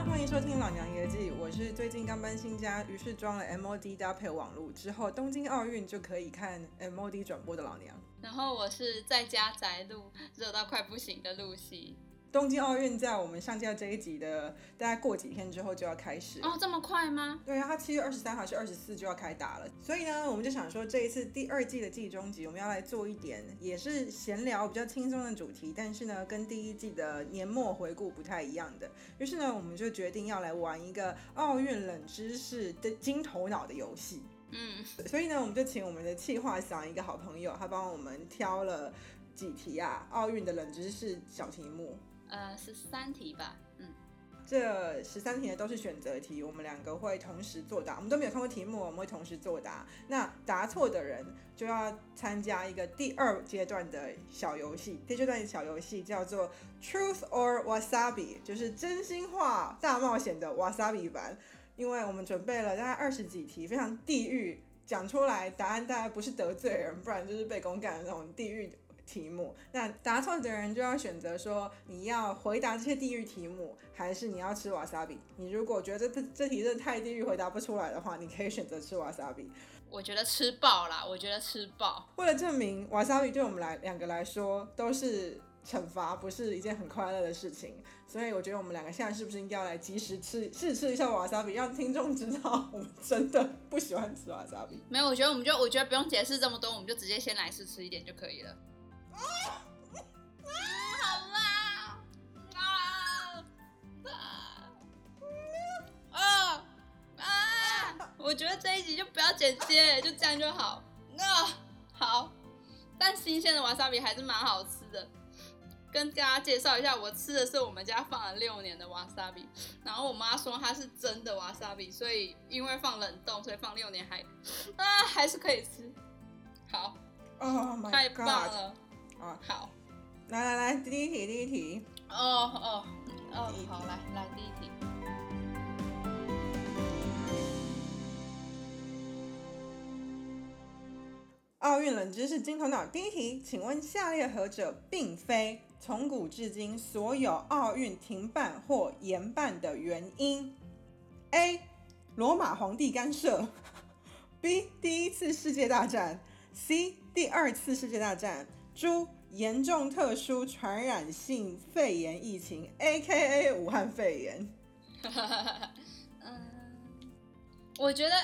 欢迎收听《老娘爷记》，我是最近刚搬新家，于是装了 MOD 搭配网络，之后东京奥运就可以看 MOD 转播的老娘。然后我是在家宅录，热到快不行的露西。东京奥运在我们上架这一集的大概过几天之后就要开始哦，这么快吗？对啊，它七月二十三号是二十四就要开打了，所以呢，我们就想说这一次第二季的季中集，我们要来做一点也是闲聊比较轻松的主题，但是呢，跟第一季的年末回顾不太一样的。于是呢，我们就决定要来玩一个奥运冷知识的金头脑的游戏。嗯，所以呢，我们就请我们的企划想一个好朋友，他帮我们挑了几题啊，奥运的冷知识小题目。呃，十三题吧，嗯，这十三题呢都是选择题，我们两个会同时作答，我们都没有看过题目，我们会同时作答。那答错的人就要参加一个第二阶段的小游戏，第二阶段的小游戏叫做 Truth or Wasabi，就是真心话大冒险的 Wasabi 版。因为我们准备了大概二十几题，非常地狱，讲出来答案大概不是得罪人，不然就是被公干的那种地狱。题目，那答错的人就要选择说你要回答这些地狱题目，还是你要吃瓦萨比。你如果觉得这这题真的太地狱，回答不出来的话，你可以选择吃瓦萨比。我觉得吃爆啦，我觉得吃爆。为了证明瓦萨比对我们来两个来说都是惩罚，不是一件很快乐的事情，所以我觉得我们两个现在是不是应该要来及时吃试吃一下瓦萨比，让听众知道我们真的不喜欢吃瓦萨比。没有，我觉得我们就我觉得不用解释这么多，我们就直接先来试吃一点就可以了。啊啊！好啦！啊啊啊啊！我觉得这一集就不要剪接，就这样就好。啊，好。但新鲜的瓦萨比还是蛮好吃的。跟大家介绍一下，我吃的是我们家放了六年的瓦萨比。然后我妈说它是真的瓦萨比，所以因为放冷冻，所以放六年还啊还是可以吃。好，哦，太棒了。啊，好，来来来，第一题，第一题。哦哦哦，好，来来，第一题。奥运冷知识金头脑，第一题，请问下列何者并非从古至今所有奥运停办或延办的原因？A. 罗马皇帝干涉。B. 第一次世界大战。C. 第二次世界大战。猪严重特殊传染性肺炎疫情，A.K.A. 武汉肺炎。嗯，我觉得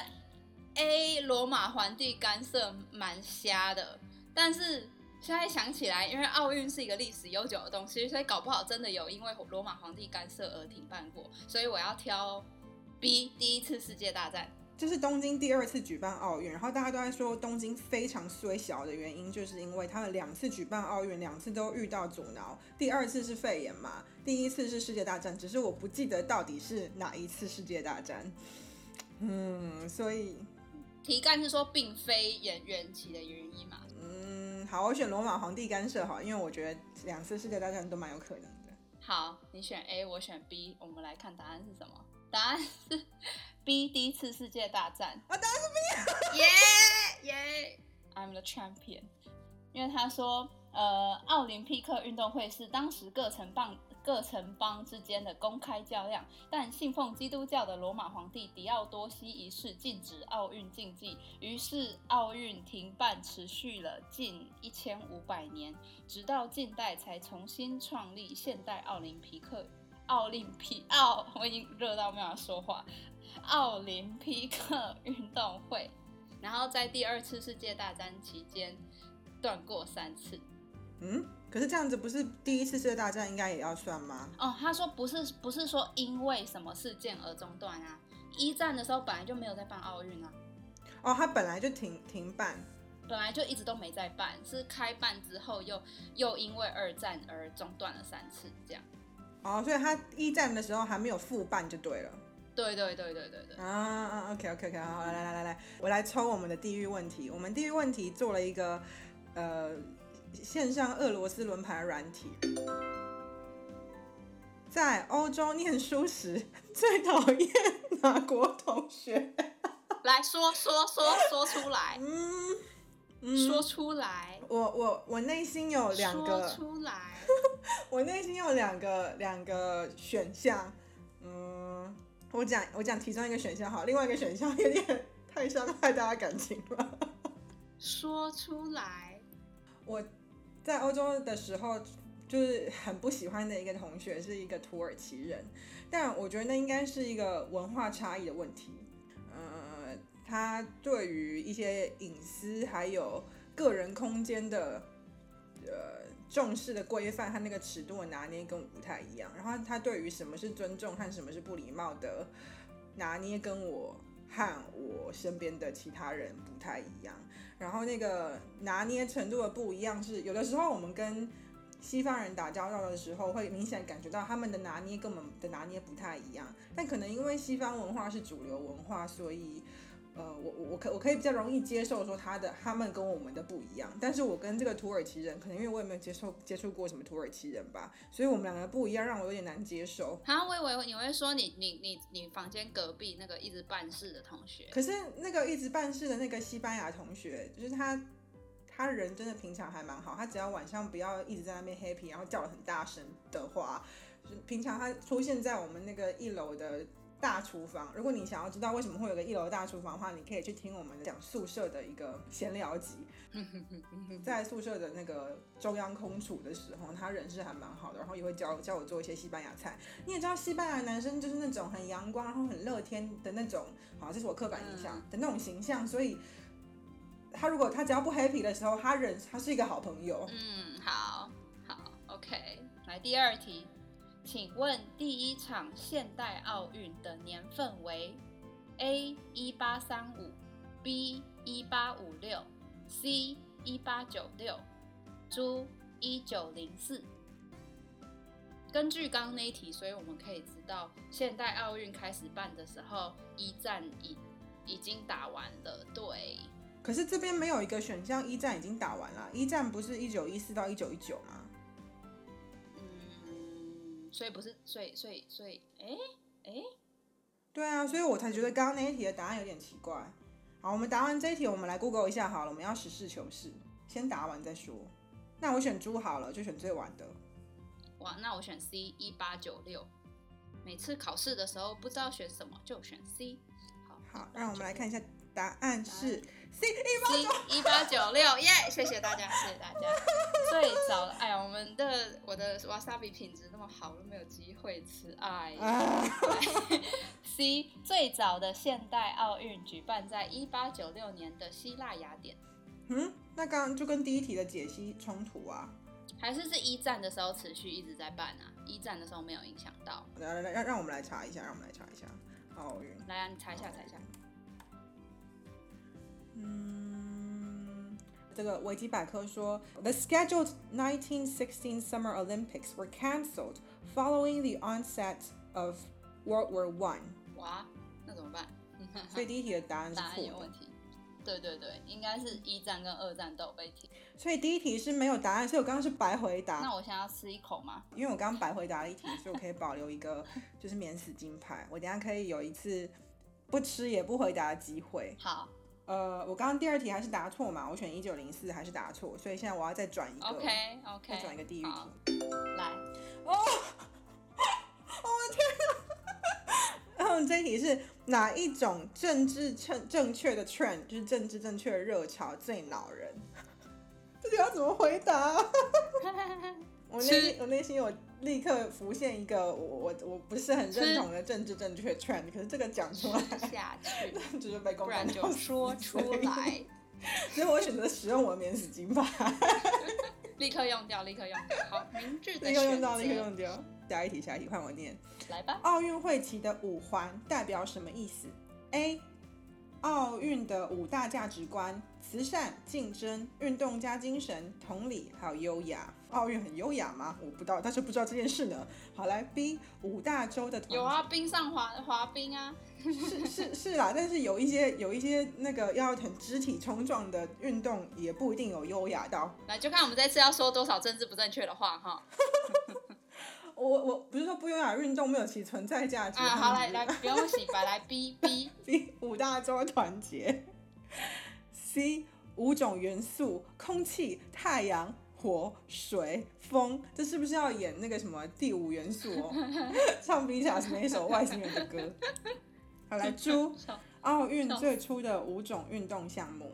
A 罗马皇帝干涉蛮瞎的，但是现在想起来，因为奥运是一个历史悠久的东西，所以搞不好真的有因为罗马皇帝干涉而停办过，所以我要挑 B 第一次世界大战。这是东京第二次举办奥运，然后大家都在说东京非常虽小的原因，就是因为他们两次举办奥运，两次都遇到阻挠。第二次是肺炎嘛，第一次是世界大战，只是我不记得到底是哪一次世界大战。嗯，所以题干是说并非演员起的原因嘛？嗯，好，我选罗马皇帝干涉好，因为我觉得两次世界大战都蛮有可能的。好，你选 A，我选 B，我们来看答案是什么？答案是 B，第一次世界大战。我，答案是 B。耶耶，I'm the champion。因为他说，呃，奥林匹克运动会是当时各城邦各城邦之间的公开较量，但信奉基督教的罗马皇帝狄奥多西一世禁止奥运竞技，于是奥运停办，持续了近一千五百年，直到近代才重新创立现代奥林匹克。奥林匹奥，我已经热到没法说话。奥林匹克运动会，然后在第二次世界大战期间断过三次。嗯，可是这样子不是第一次世界大战应该也要算吗？哦，他说不是，不是说因为什么事件而中断啊。一战的时候本来就没有在办奥运啊。哦，他本来就停停办，本来就一直都没在办，是开办之后又又因为二战而中断了三次这样。哦，所以他一战的时候还没有复办就对了。对对对对对对。啊啊，OK OK OK，好，来来来来来，我来抽我们的地域问题。我们地域问题做了一个呃线上俄罗斯轮盘软体。在欧洲念书时最讨厌哪国同学？来说说说说出来。嗯，说出来。我我 我内心有两个。说出来。我内心有两个两个选项，嗯。我讲我讲其中一个选项好，另外一个选项有点太伤害大家感情了。说出来。我在欧洲的时候，就是很不喜欢的一个同学是一个土耳其人，但我觉得那应该是一个文化差异的问题。他对于一些隐私还有个人空间的呃重视的规范和那个尺度的拿捏跟我不太一样。然后他对于什么是尊重和什么是不礼貌的拿捏跟我和我身边的其他人不太一样。然后那个拿捏程度的不一样是，有的时候我们跟西方人打交道的时候，会明显感觉到他们的拿捏跟我们的拿捏不太一样。但可能因为西方文化是主流文化，所以。呃，我我我可我可以比较容易接受说他的他们跟我们的不一样，但是我跟这个土耳其人，可能因为我也没有接受接触过什么土耳其人吧，所以我们两个不一样，让我有点难接受。好，我以为你会说你你你你房间隔壁那个一直办事的同学，可是那个一直办事的那个西班牙同学，就是他他人真的平常还蛮好，他只要晚上不要一直在那边 happy，然后叫的很大声的话，就是平常他出现在我们那个一楼的。大厨房，如果你想要知道为什么会有个一楼大厨房的话，你可以去听我们讲宿舍的一个闲聊集。在宿舍的那个中央空厨的时候，他人是还蛮好的，然后也会教教我做一些西班牙菜。你也知道，西班牙男生就是那种很阳光，然后很乐天的那种，好，这是我刻板印象的那种形象。所以，他如果他只要不 happy 的时候，他人他是一个好朋友。嗯，好，好，OK，来第二题。请问第一场现代奥运的年份为 A 一八三五，B 一八五六，C 一八九六，猪一九零四。根据刚刚那一题，所以我们可以知道，现代奥运开始办的时候，一战已已经打完了。对。可是这边没有一个选项，一战已经打完了。一战不是一九一四到一九一九吗？所以不是，所以所以所以，哎哎，对啊，所以我才觉得刚刚那一题的答案有点奇怪。好，我们答完这一题，我们来 Google 一下好了，我们要实事求是，先答完再说。那我选猪好了，就选最晚的。哇，那我选 C 一八九六。每次考试的时候不知道选什么，就选 C。好，好，让我们来看一下。答案是 C 一八九六耶！谢谢大家，谢谢大家。最早，哎呀，我们的我的 wasabi 品质那么好，都没有机会吃。哎，C 最早的现代奥运举办在一八九六年的希腊雅典。嗯，那刚刚就跟第一题的解析冲突啊？还是是一战的时候持续一直在办啊？一战的时候没有影响到？来来来，让让我们来查一下，让我们来查一下奥运。来啊，你查一下，查一下。嗯，这个维基百科说，The scheduled 1916 Summer Olympics were cancelled following the onset of World War One。哇，那怎么办？所以第一题的答案是错的。对对对，应该是一战跟二战都有被停。所以第一题是没有答案，所以我刚刚是白回答。那我现在要吃一口吗？因为我刚刚白回答了一题，所以我可以保留一个就是免死金牌。我等下可以有一次不吃也不回答的机会。好。呃，我刚刚第二题还是答错嘛？我选一九零四还是答错？所以现在我要再转一个，OK OK，再转一个地狱题。来，哦，我的天然后这一题是哪一种政治正正确的 trend，就是政治正确的热潮最恼人？这题要怎么回答？我内我内心有立刻浮现一个我我我不是很认同的政治正确 trend，可是这个讲出来下去，就是被公不然就说出来。所以我选择使用我的免死金牌，立刻用掉，立刻用掉。好，明智的立刻用掉，立刻用掉。下一题，下一题，换我念。来吧。奥运会旗的五环代表什么意思？A 奥运的五大价值观：慈善、竞争、运动加精神、同理，还有优雅。奥运很优雅吗？我不知道，但是不知道这件事呢。好，来 B 五大洲的有啊，冰上滑滑冰啊，是是是啦。但是有一些有一些那个要很肢体冲撞的运动，也不一定有优雅到。来，就看我们这次要说多少政治不正确的话哈。我我不是说不优雅运动没有其存在价值啊。好，来来，不用洗白，来 B B B 五大洲团结。C 五种元素：空气、太阳。火、水、风，这是不是要演那个什么第五元素哦？唱 b t s 那一首外星人的歌。好，来 猪，奥运最初的五种运动项目，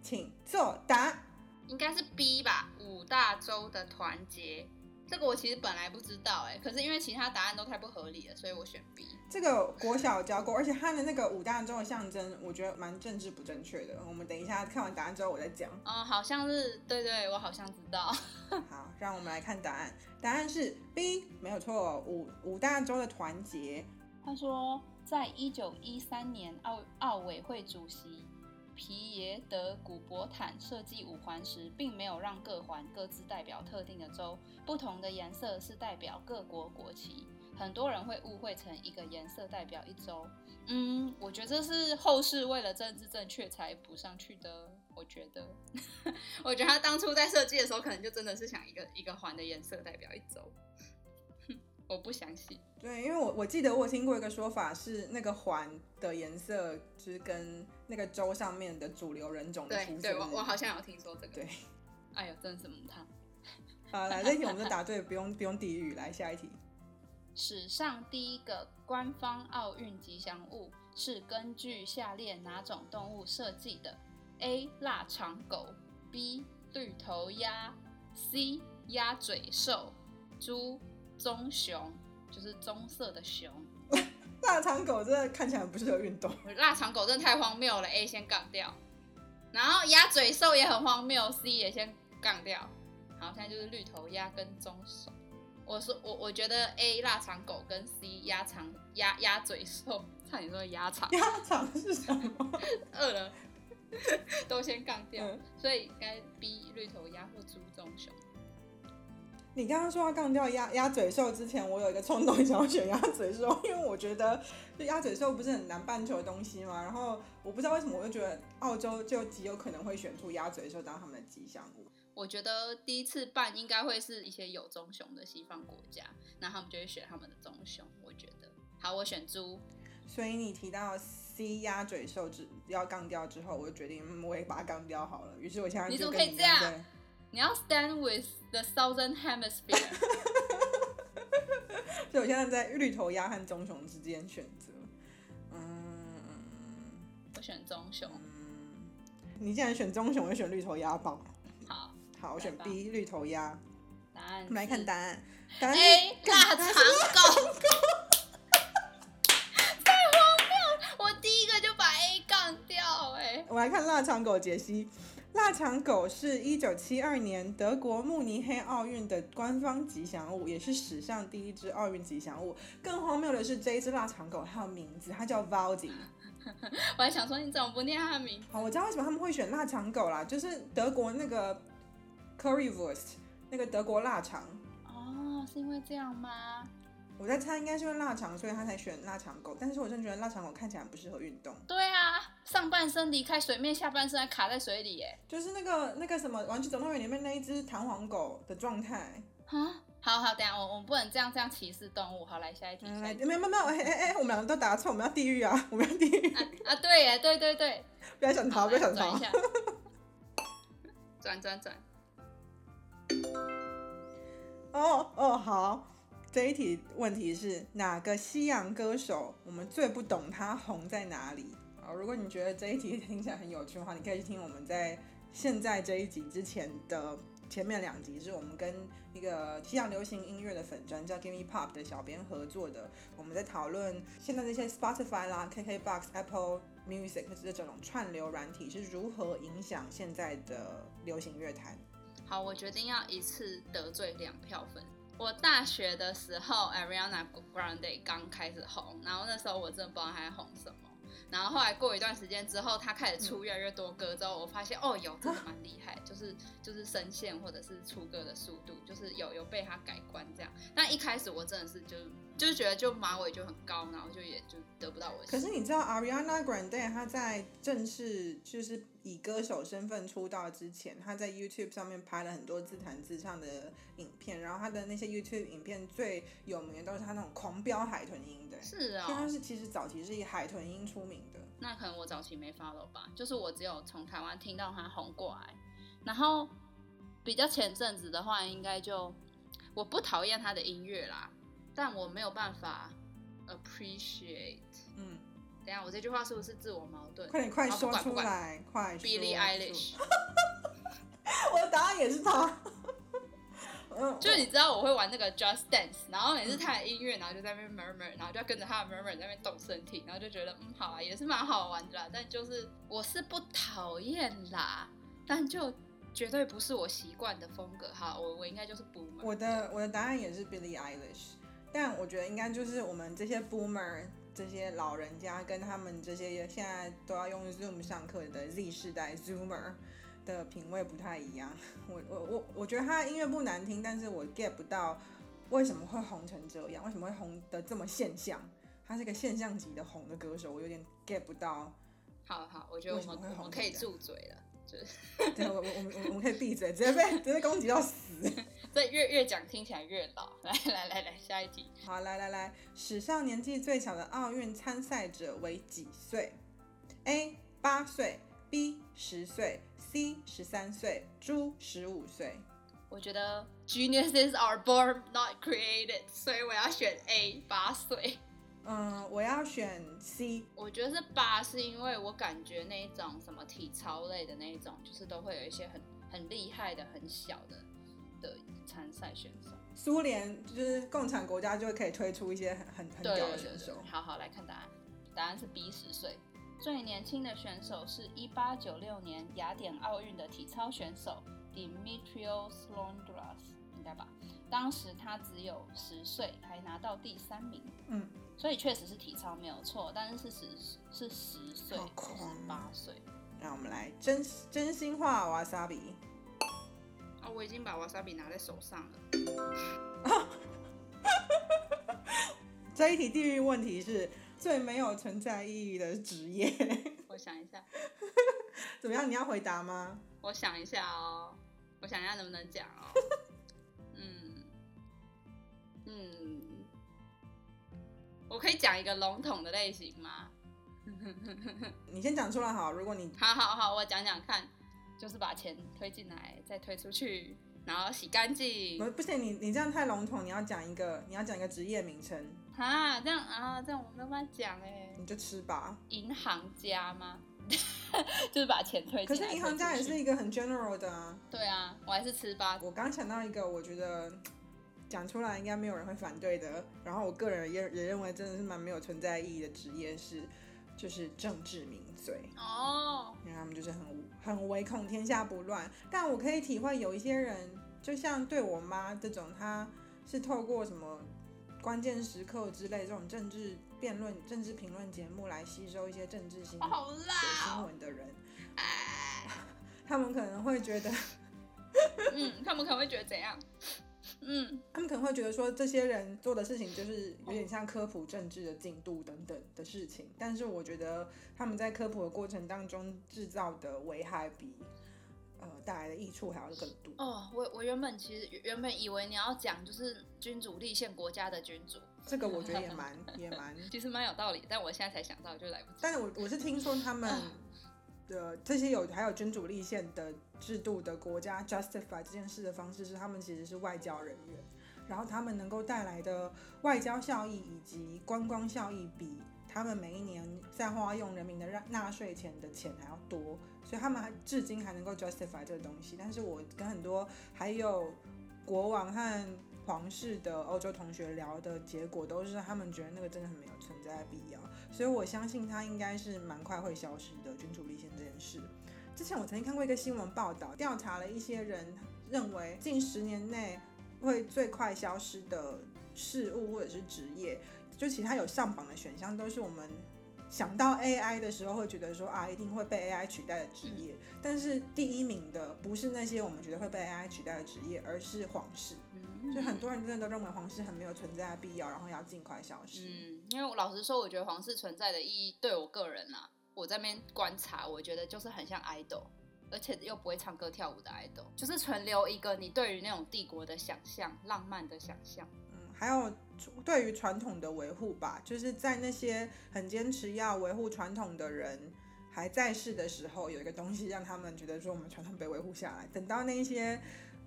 请作答。应该是 B 吧，五大洲的团结。这个我其实本来不知道哎，可是因为其他答案都太不合理了，所以我选 B。这个国小教过，而且它的那个五大洲的象征，我觉得蛮政治不正确的。我们等一下看完答案之后，我再讲。嗯，好像是，对对，我好像知道。好，让我们来看答案。答案是 B，没有错，五五大洲的团结。他说，在一九一三年奥奥委会主席。皮耶德古伯坦设计五环时，并没有让各环各自代表特定的州，不同的颜色是代表各国国旗。很多人会误会成一个颜色代表一州。嗯，我觉得这是后世为了政治正确才补上去的。我觉得，我觉得他当初在设计的时候，可能就真的是想一个一个环的颜色代表一州。我不详细。对，因为我我记得我听过一个说法是，那个环的颜色就是跟那个州上面的主流人种的肤色。对，我我好像有听说这个。对，哎呦，真是母汤。好，来这题我们就答对，不用不用地狱。来下一题。史上第一个官方奥运吉祥物是根据下列哪种动物设计的？A. 腊肠狗 B. 绿头鸭 C. 鸭嘴兽猪棕熊。就是棕色的熊，腊肠狗真的看起来不适合运动。腊肠狗真的太荒谬了，A 先杠掉。然后鸭嘴兽也很荒谬，C 也先杠掉。好，现在就是绿头鸭跟棕熊。我说我我觉得 A 腊肠狗跟 C 鸭肠鸭鸭嘴兽，差点说鸭肠。鸭肠是什么？饿了，都先杠掉。所以该 B 绿头鸭或猪棕熊。你刚刚说要杠掉鸭鸭嘴兽之前，我有一个冲动想要选鸭嘴兽，因为我觉得就鸭嘴兽不是很南半球的东西嘛。然后我不知道为什么，我就觉得澳洲就极有可能会选出鸭嘴兽当他们的吉祥物。我觉得第一次办应该会是一些有棕熊的西方国家，那他们就会选他们的棕熊。我觉得好，我选猪。所以你提到 C 鸭嘴兽之要杠掉之后，我就决定我也把它杠掉好了。于是我现在你怎么可以这样？你要 stand with the southern hemisphere，所以我现在在绿头鸭和棕熊之间选择。嗯，我选棕熊。嗯，你既然选棕熊，我选绿头鸭吧。好，好，我选 B 绿头鸭。答案，我们来看答案。答案 A 腊肠狗。太荒谬！我第一个就把 A 杠掉，哎。我来看腊肠狗解析。腊肠狗是一九七二年德国慕尼黑奥运的官方吉祥物，也是史上第一只奥运吉祥物。更荒谬的是，这一只腊肠狗它有名字，它叫 Valdi。我还想说，你怎么不念它的名？好，我知道为什么他们会选腊肠狗啦，就是德国那个 Currywurst 那个德国腊肠。哦，是因为这样吗？我在猜，应该是因为腊肠，所以他才选腊肠狗。但是我真的觉得腊肠狗看起来不适合运动。对啊，上半身离开水面，下半身还卡在水里，耶。就是那个那个什么《玩具总动员》里面那一只弹簧狗的状态。啊，好好，等下我我们不能这样这样歧视动物。好，来下一题。没有没有没有，哎哎哎，我们两个都答错，我们要地狱啊，我们要地狱。啊，对耶，对对对。不要想逃，不要想逃。转转转。哦哦，好。这一题问题是哪个西洋歌手？我们最不懂他红在哪里啊？如果你觉得这一集 听起来很有趣的话，你可以去听我们在现在这一集之前的前面两集，是我们跟一个西洋流行音乐的粉专叫 Gimme Pop 的小编合作的。我们在讨论现在这些 Spotify 啦、KKBox、Apple Music 这种串流软体是如何影响现在的流行乐坛。好，我决定要一次得罪两票粉。我大学的时候，Ariana Grande 刚开始红，然后那时候我真的不知道她在红什么。然后后来过一段时间之后，他开始出越来越多歌之后，我发现哦，有真的蛮厉害，就是就是声线或者是出歌的速度，就是有有被他改观这样。但一开始我真的是就就是觉得就马尾就很高，然后就也就得不到我。可是你知道 Ariana Grande 她在正式就是。以歌手身份出道之前，她在 YouTube 上面拍了很多自弹自唱的影片，然后她的那些 YouTube 影片最有名的都是她那种狂飙海豚音的。是啊，她是其实早期是以海豚音出名的。那可能我早期没 follow 吧，就是我只有从台湾听到她红过来，然后比较前阵子的话，应该就我不讨厌她的音乐啦，但我没有办法 appreciate。嗯，等一下我这句话是不是自我矛盾？快点快说出来，快说 Billie Eilish，我的答案也是他。嗯，就你知道我会玩那个 Just Dance，然后每次他的音乐，然后就在那边 murmur，然后就要跟着他的 murmur 在那边动身体，然后就觉得嗯好啊，也是蛮好玩的啦。但就是我是不讨厌啦，但就绝对不是我习惯的风格。哈，我我应该就是 boomer。我的我的答案也是 Billie Eilish，但我觉得应该就是我们这些 boomer 这些老人家跟他们这些现在都要用 Zoom 上课的 Z 世代 Zoomer 的品味不太一样。我我我我觉得他的音乐不难听，但是我 get 不到为什么会红成这样，为什么会红的这么现象。他是个现象级的红的歌手，我有点 get 不到。好好，我觉得我们我们可以住嘴了，就是对，我我我们我们可以闭嘴，直接被直接攻击到死。这越越讲听起来越老。来来来来，下一题。好，来来来，史上年纪最小的奥运参赛者为几岁？A. 八岁，B. 十岁，C. 十三岁，D. 十五岁。我觉得 geniuses are born not created，所以我要选 A，八岁。嗯，我要选 C。我觉得是八，是因为我感觉那一种什么体操类的那一种，就是都会有一些很很厉害的、很小的的参赛选手。苏联就是共产国家，就会可以推出一些很很很对屌的选手。好好来看答案，答案是 B 十岁。最年轻的选手是一八九六年雅典奥运的体操选手 Dimitrios Londras，应该吧？当时他只有十岁，还拿到第三名。嗯，所以确实是体操没有错，但是是十是十岁，八岁。让我们来真真心话瓦萨比。啊、我已经把 wasabi 拿在手上了。这一题地狱问题是最没有存在意义的职业，我想一下，怎么样？你要回答吗？我想一下哦，我想一下能不能讲哦。嗯嗯，我可以讲一个笼统的类型吗？你先讲出来好。如果你好好好，我讲讲看，就是把钱推进来，再推出去，然后洗干净不不行，你你这样太笼统，你要讲一个，你要讲一个职业名称，啊，这样啊，这样我没有办法讲哎。你就吃吧。银行家吗？就是把钱推。可是银行家也是一个很 general 的啊。对啊，我还是吃吧。我刚想到一个，我觉得讲出来应该没有人会反对的。然后我个人也也认为真的是蛮没有存在意义的职业是，就是政治名嘴。哦，因为他们就是很很唯恐天下不乱。但我可以体会有一些人，就像对我妈这种，她是透过什么关键时刻之类这种政治辩论、政治评论节目来吸收一些政治新好水辣新哦！闻的人，哎，他们可能会觉得，嗯，他们可能会觉得怎样？嗯，他们可能会觉得说，这些人做的事情就是有点像科普政治的进度等等的事情。但是我觉得他们在科普的过程当中制造的危害比呃带来的益处还要更多。哦，我我原本其实原本以为你要讲就是君主立宪国家的君主，这个我觉得也蛮也蛮，其实蛮有道理，但我现在才想到，就来不及。但是我我是听说他们的这些有还有君主立宪的制度的国家 justify 这件事的方式是他们其实是外交人员，然后他们能够带来的外交效益以及观光效益比他们每一年在花用人民的纳纳税钱的钱还要多，所以他们还至今还能够 justify 这个东西。但是我跟很多还有国王和皇室的欧洲同学聊的结果都是，他们觉得那个真的很没有存在的必要，所以我相信它应该是蛮快会消失的君主立宪这件事。之前我曾经看过一个新闻报道，调查了一些人认为近十年内会最快消失的事物或者是职业，就其他有上榜的选项都是我们想到 AI 的时候会觉得说啊一定会被 AI 取代的职业，但是第一名的不是那些我们觉得会被 AI 取代的职业，而是皇室。嗯就很多人真的都认为皇室很没有存在的必要，然后要尽快消失。嗯，因为我老实说，我觉得皇室存在的意义，对我个人啊，我在那边观察，我觉得就是很像 idol，而且又不会唱歌跳舞的 idol，就是存留一个你对于那种帝国的想象、浪漫的想象。嗯，还有对于传统的维护吧，就是在那些很坚持要维护传统的人还在世的时候，有一个东西让他们觉得说我们传统被维护下来。等到那些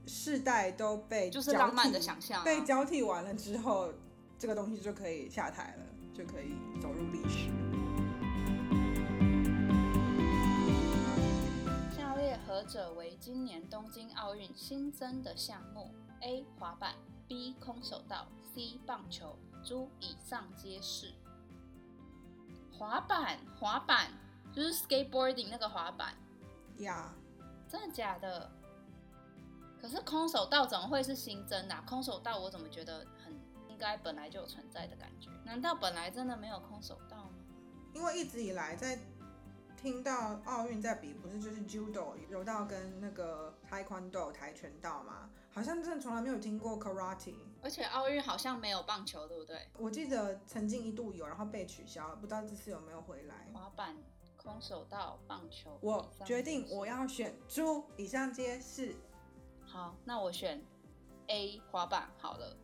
世代都被就是浪漫的想象啊被交替完了之后，这个东西就可以下台了，就可以走入历史。下列何者为今年东京奥运新增的项目？A. 滑板 B. 空手道 C. 棒球诸以上皆是。滑板，滑板就是 skateboarding 那个滑板，呀、真的假的？可是空手道怎么会是新增的啊、空手道我怎么觉得很应该本来就有存在的感觉？难道本来真的没有空手道吗？因为一直以来在听到奥运在比，不是就是 judo 柔道跟那个 taekwondo 跆拳道嘛，好像真的从来没有听过 karate。而且奥运好像没有棒球，对不对？我记得曾经一度有，然后被取消了，不知道这次有没有回来。滑板、空手道、棒球，我决定我要选猪，以上皆是。好，那我选 A 滑板好了。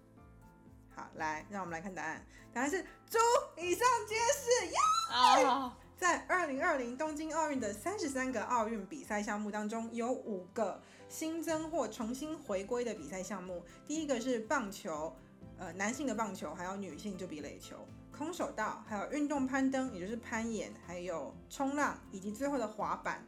好，来，让我们来看答案。答案是猪，以上皆是。耶！啊，在二零二零东京奥运的三十三个奥运比赛项目当中，有五个新增或重新回归的比赛项目。第一个是棒球，呃，男性的棒球，还有女性就比垒球、空手道，还有运动攀登，也就是攀岩，还有冲浪，以及最后的滑板。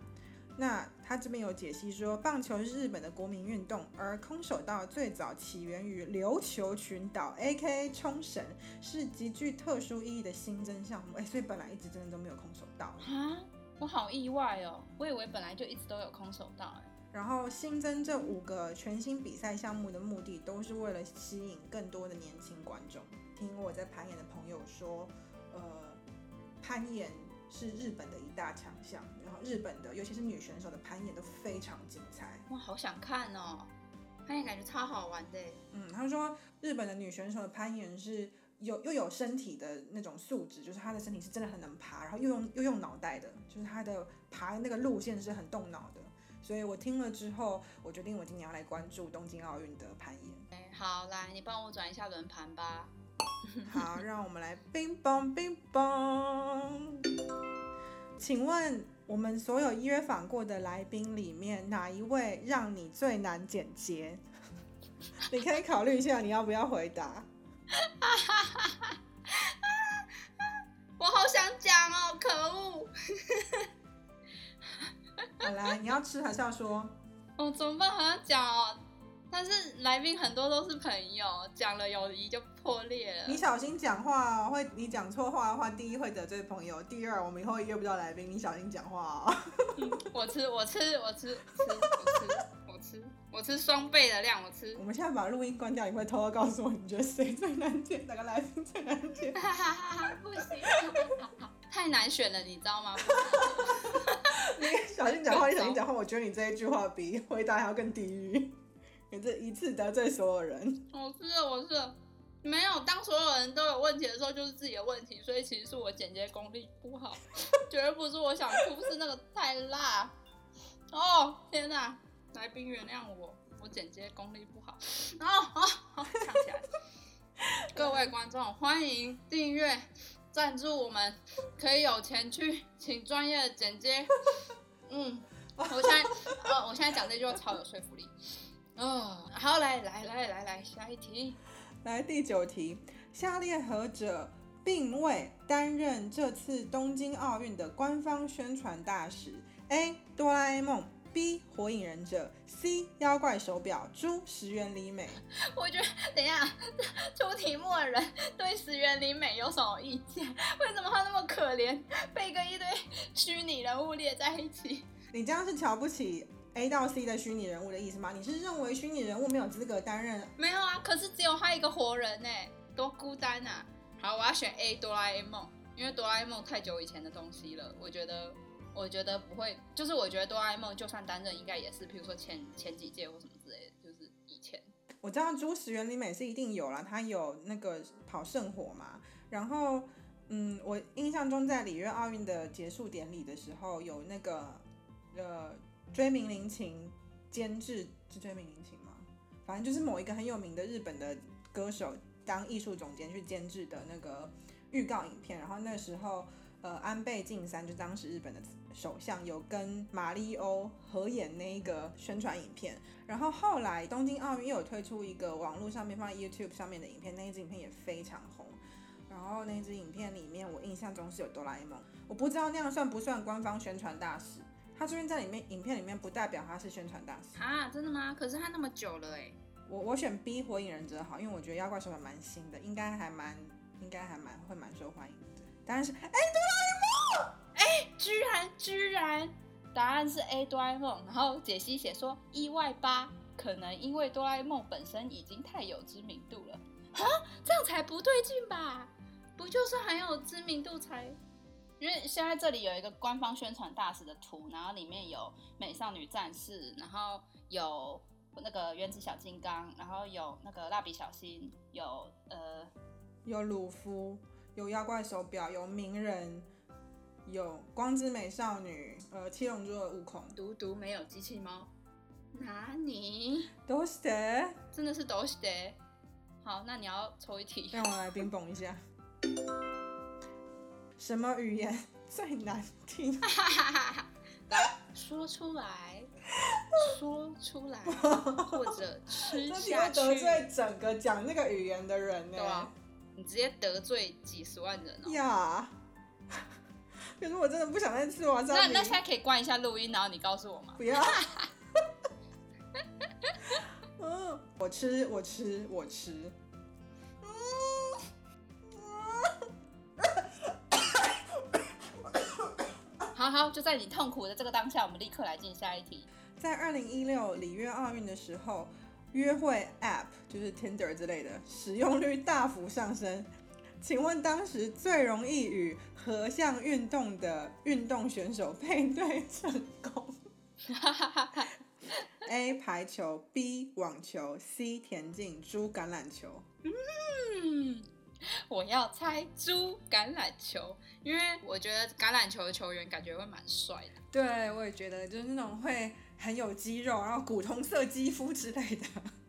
那他这边有解析说，棒球是日本的国民运动，而空手道最早起源于琉球群岛 （A.K.A. 冲绳），是极具特殊意义的新增项目。哎，所以本来一直真的都没有空手道。哈，我好意外哦，我以为本来就一直都有空手道哎。然后新增这五个全新比赛项目的目的，都是为了吸引更多的年轻观众。听我在攀岩的朋友说，呃，攀岩是日本的一大强项，日本的尤其是女选手的攀岩都非常精彩。哇，好想看哦，攀岩感觉超好玩的。嗯，他说日本的女选手的攀岩是有又有身体的那种素质，就是她的身体是真的很能爬，然后又用又用脑袋的，就是她的爬的那个路线是很动脑的。所以我听了之后，我决定我今年要来关注东京奥运的攀岩。哎，好，来，你帮我转一下轮盘吧。好，让我们来冰棒冰棒。请问我们所有约访过的来宾里面，哪一位让你最难剪接？你可以考虑一下，你要不要回答？我好想讲哦，可恶！好啦，你要吃还是要说？哦，怎么办？好想讲哦，但是来宾很多都是朋友，讲了友谊就破裂了。你小心讲话哦，会你讲错话的话，第一会得罪朋友，第二我们以后约不到来宾，你小心讲话哦。我吃，我吃，我吃，吃，我吃，我吃，我吃双倍的量，我吃我。们现在把录音关掉，你会偷偷告诉我你觉得谁最难见，哪个来宾最难剪？哈哈哈哈，不行，太难选了，你知道吗？你小心讲话，你小心讲话。我觉得你这一句话比回答还要更地狱，你这一次得罪所有人。我是，我是。没有，当所有人都有问题的时候，就是自己的问题，所以其实是我剪接功力不好，绝对不是我想哭，是那个太辣。哦，天哪！来宾原谅我，我剪接功力不好。哦哦，好，唱起来。各位观众，欢迎订阅、赞助我们，可以有钱去请专业的剪接。嗯，我现在，呃，我现在讲这句话超有说服力。嗯，好，来来来来来，下一题。来第九题，下列何者并未担任这次东京奥运的官方宣传大使？A. 哆啦 A 梦 B. 火影忍者 C. 妖怪手表猪石原里美。我觉得，等一下，出题目的人对石原里美有什么意见？为什么他那么可怜，被跟一堆虚拟人物列在一起？你这样是瞧不起 A 到 C 的虚拟人物的意思吗？你是认为虚拟人物没有资格担任？没有啊，可是只有他一个活人呢，多孤单啊！好，我要选 A 哆啦 A 梦，因为哆啦 A 梦太久以前的东西了，我觉得，我觉得不会，就是我觉得哆啦 A 梦就算担任，应该也是，譬如说前前几届或什么之类的，就是以前。我知道朱石原里美是一定有啦，他有那个跑圣火嘛。然后，嗯，我印象中在里约奥运的结束典礼的时候，有那个呃追名林檎监制，是追名林檎吗？反正就是某一个很有名的日本的歌手当艺术总监去监制的那个预告影片。然后那时候，呃安倍晋三就当时日本的首相有跟马里欧合演那一个宣传影片，然后后来东京奥运又有推出一个网络上面放在 YouTube 上面的影片，那一支影片也非常红。然后那支影片里面，我印象中是有哆啦 A 梦，我不知道那样算不算官方宣传大使。他出现在里面影片里面，不代表他是宣传大使。啊，真的吗？可是他那么久了哎。我我选 B 火影忍者好，因为我觉得妖怪手法蛮新的，应该还蛮应该还蛮会蛮受欢迎的。答案是哎哆啦 A 梦，哎居然居然答案是 A 哆啦 A 梦，然后解析写说意外吧，可能因为哆啦 A 梦本身已经太有知名度了。哈，这样才不对劲吧？不就是很有知名度才？因为现在这里有一个官方宣传大使的图，然后里面有美少女战士，然后有那个原子小金刚，然后有那个蜡笔小新，有呃有鲁夫，有妖怪手表，有鸣人，有光之美少女，呃七龙珠的悟空，独独没有机器猫，哪里？都是的，真的是都是的。好，那你要抽一题，让我来冰崩一下。什么语言 最难听？来说出来，说出来，或者吃下去。得罪整个讲那个语言的人呢？对啊，你直接得罪几十万人哦。呀，可是我真的不想再吃瓦萨那那现在可以关一下录音，然后你告诉我吗？不要。嗯，我吃，我吃，我吃。好好，就在你痛苦的这个当下，我们立刻来进下一题。在二零一六里约奥运的时候，约会 App 就是 Tinder 之类的使用率大幅上升。请问当时最容易与何项运动的运动选手配对成功？A 排球，B 网球，C 田径，D 橄榄球。嗯。我要猜猪橄榄球，因为我觉得橄榄球的球员感觉会蛮帅的。对，我也觉得就是那种会很有肌肉，然后古铜色肌肤之类的，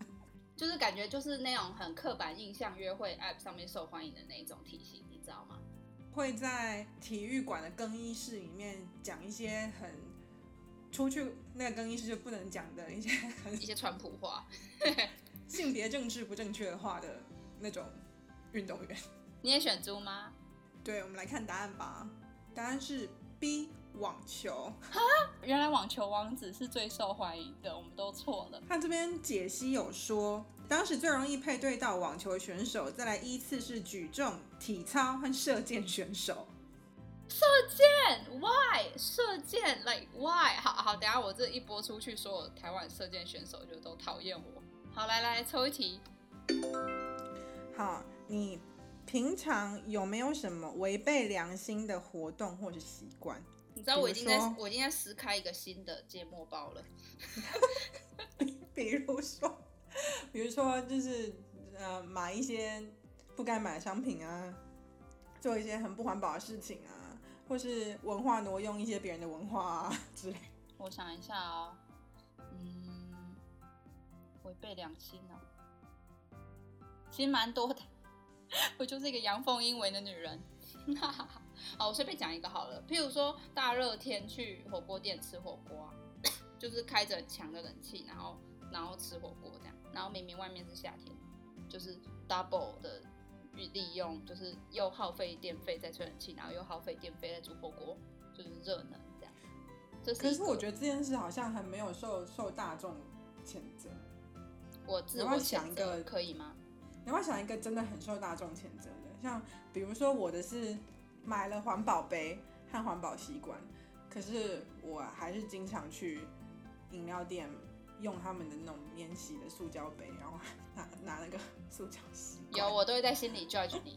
就是感觉就是那种很刻板印象约会 App 上面受欢迎的那种体型，你知道吗？会在体育馆的更衣室里面讲一些很出去那个更衣室就不能讲的一些一些川普话，性别政治不正确的话的那种。运动员，你也选猪吗？对，我们来看答案吧。答案是 B 网球。哈，原来网球王子是最受欢迎的，我们都错了。他这边解析有说，当时最容易配对到网球选手，再来依次是举重、体操和射箭选手。射箭？Why？射箭？Like why？好好，等下我这一播出去，所有台湾射箭选手就都讨厌我。好，来来抽一题。好。你平常有没有什么违背良心的活动或者习惯？你知道我已经在我已经在撕开一个新的芥末包了。比如说，比如说就是呃买一些不该买的商品啊，做一些很不环保的事情啊，或是文化挪用一些别人的文化啊 之类。我想一下哦，嗯，违背良心哦，其实蛮多的。我就是一个阳奉阴违的女人，好，我随便讲一个好了。譬如说大热天去火锅店吃火锅，就是开着强的冷气，然后然后吃火锅这样，然后明明外面是夏天，就是 double 的利用，就是又耗费电费在吹冷气，然后又耗费电费在煮火锅，就是热能这样。可是我觉得这件事好像还没有受受大众谴责。我自我想一个可以吗？你要想一个真的很受大众谴责的，像比如说我的是买了环保杯和环保吸管，可是我还是经常去饮料店用他们的那种免洗的塑胶杯，然后拿拿那个 塑胶吸。有，我都会在心里 judge 你。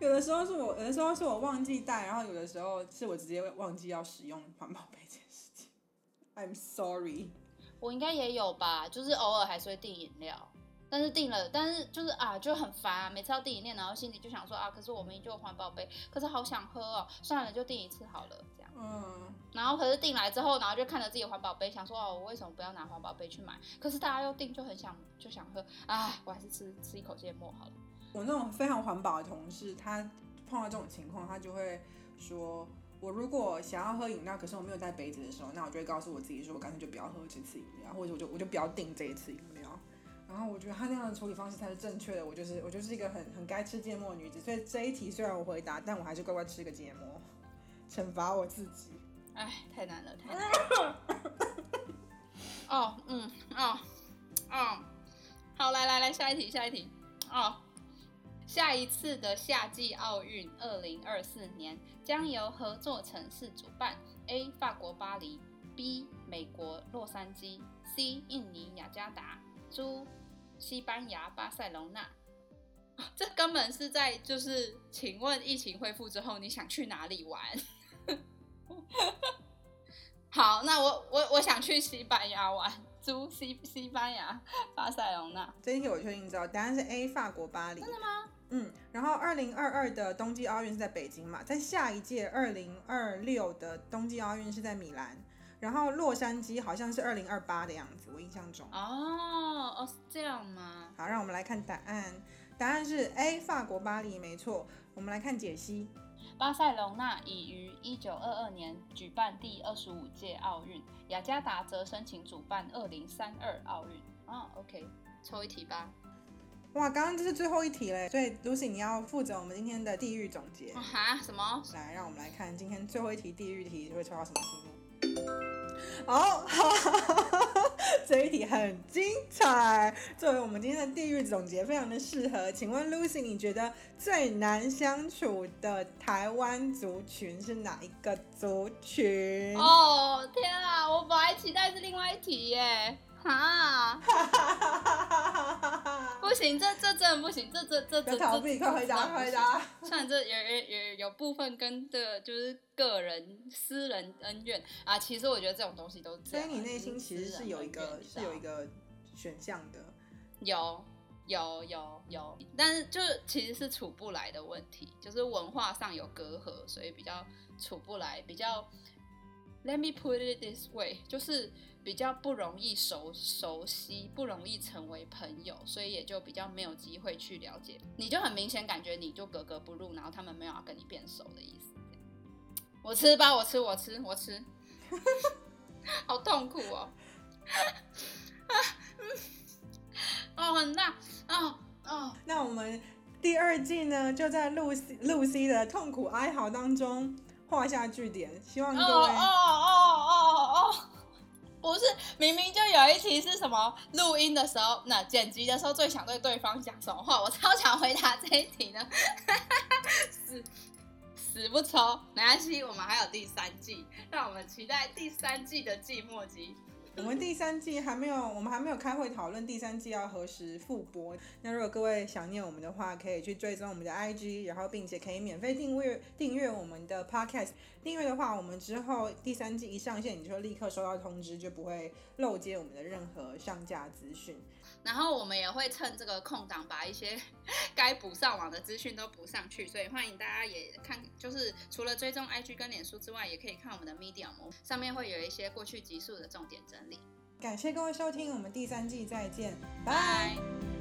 有的时候是我，有的时候是我忘记带，然后有的时候是我直接忘记要使用环保杯这件事情。I'm sorry。我应该也有吧，就是偶尔还是会订饮料。但是订了，但是就是啊，就很烦啊，每次要订饮料，然后心里就想说啊，可是我们就环保杯，可是好想喝哦，算了，就订一次好了，这样。嗯。然后可是订来之后，然后就看着自己环保杯，想说哦，我为什么不要拿环保杯去买？可是大家又订，就很想就想喝，啊，我还是吃吃一口芥末好了。我那种非常环保的同事，他碰到这种情况，他就会说，我如果想要喝饮料，可是我没有带杯子的时候，那我就会告诉我自己说，我干脆就不要喝这次饮料，或者我就我就不要订这一次饮料。然后我觉得他那样的处理方式才是正确的。我就是我就是一个很很该吃芥末的女子，所以这一题虽然我回答，但我还是乖乖吃个芥末，惩罚我自己。哎，太难了，太难了。哦，嗯，哦，哦，好，来来来，下一题，下一题。哦，下一次的夏季奥运，二零二四年将由合作城市主办：A. 法国巴黎，B. 美国洛杉矶，C. 印尼雅加达，朱。西班牙巴塞隆纳，这根本是在就是，请问疫情恢复之后，你想去哪里玩？好，那我我我想去西班牙玩，租西西班牙巴塞隆纳。这一题我确定知道，答案是 A，法国巴黎。真的吗？嗯。然后二零二二的冬季奥运是在北京嘛？在下一届二零二六的冬季奥运是在米兰。然后洛杉矶好像是二零二八的样子，我印象中。哦哦，是这样吗？好，让我们来看答案。答案是 A，法国巴黎，没错。我们来看解析。巴塞隆纳已于一九二二年举办第二十五届奥运，雅加达则申请主办二零三二奥运。啊，OK，抽一题吧。哇，刚刚这是最后一题嘞，所以 Lucy 你要负责我们今天的地域总结。哈？什么？来，让我们来看今天最后一题地域题会抽到什么题目。好，这一题很精彩。作为我们今天的地域总结，非常的适合。请问 Lucy，你觉得最难相处的台湾族群是哪一个族群？哦，天啊！我本来期待是另外一题耶。啊！不行，这这真的不行，这这这这逃避，快回答，快回答。虽然这有有有有部分跟这就是个人私人恩怨啊，其实我觉得这种东西都所以你内心其实是有一个是有一个选项的，有有有有，但是就其实是处不来的问题，就是文化上有隔阂，所以比较处不来，比较。Let me put it this way，就是。比较不容易熟熟悉，不容易成为朋友，所以也就比较没有机会去了解。你就很明显感觉你就格格不入，然后他们没有要跟你变熟的意思。我吃吧，我吃，我吃，我吃，好痛苦哦！哦，很大，哦哦。那我们第二季呢，就在露西露西的痛苦哀嚎当中画下句点。希望各位。哦哦哦哦。不是，明明就有一题是什么？录音的时候，那剪辑的时候最想对对方讲什么话？我超想回答这一题呢，死死不抽，没关系，我们还有第三季，让我们期待第三季的寂寞集。我们第三季还没有，我们还没有开会讨论第三季要何时复播。那如果各位想念我们的话，可以去追踪我们的 IG，然后并且可以免费订阅订阅我们的 Podcast。订阅的话，我们之后第三季一上线，你就立刻收到通知，就不会漏接我们的任何上架资讯。然后我们也会趁这个空档，把一些 该补上网的资讯都补上去。所以欢迎大家也看，就是除了追踪 IG 跟脸书之外，也可以看我们的 Medium，上面会有一些过去集数的重点整理。感谢各位收听，我们第三季再见，拜。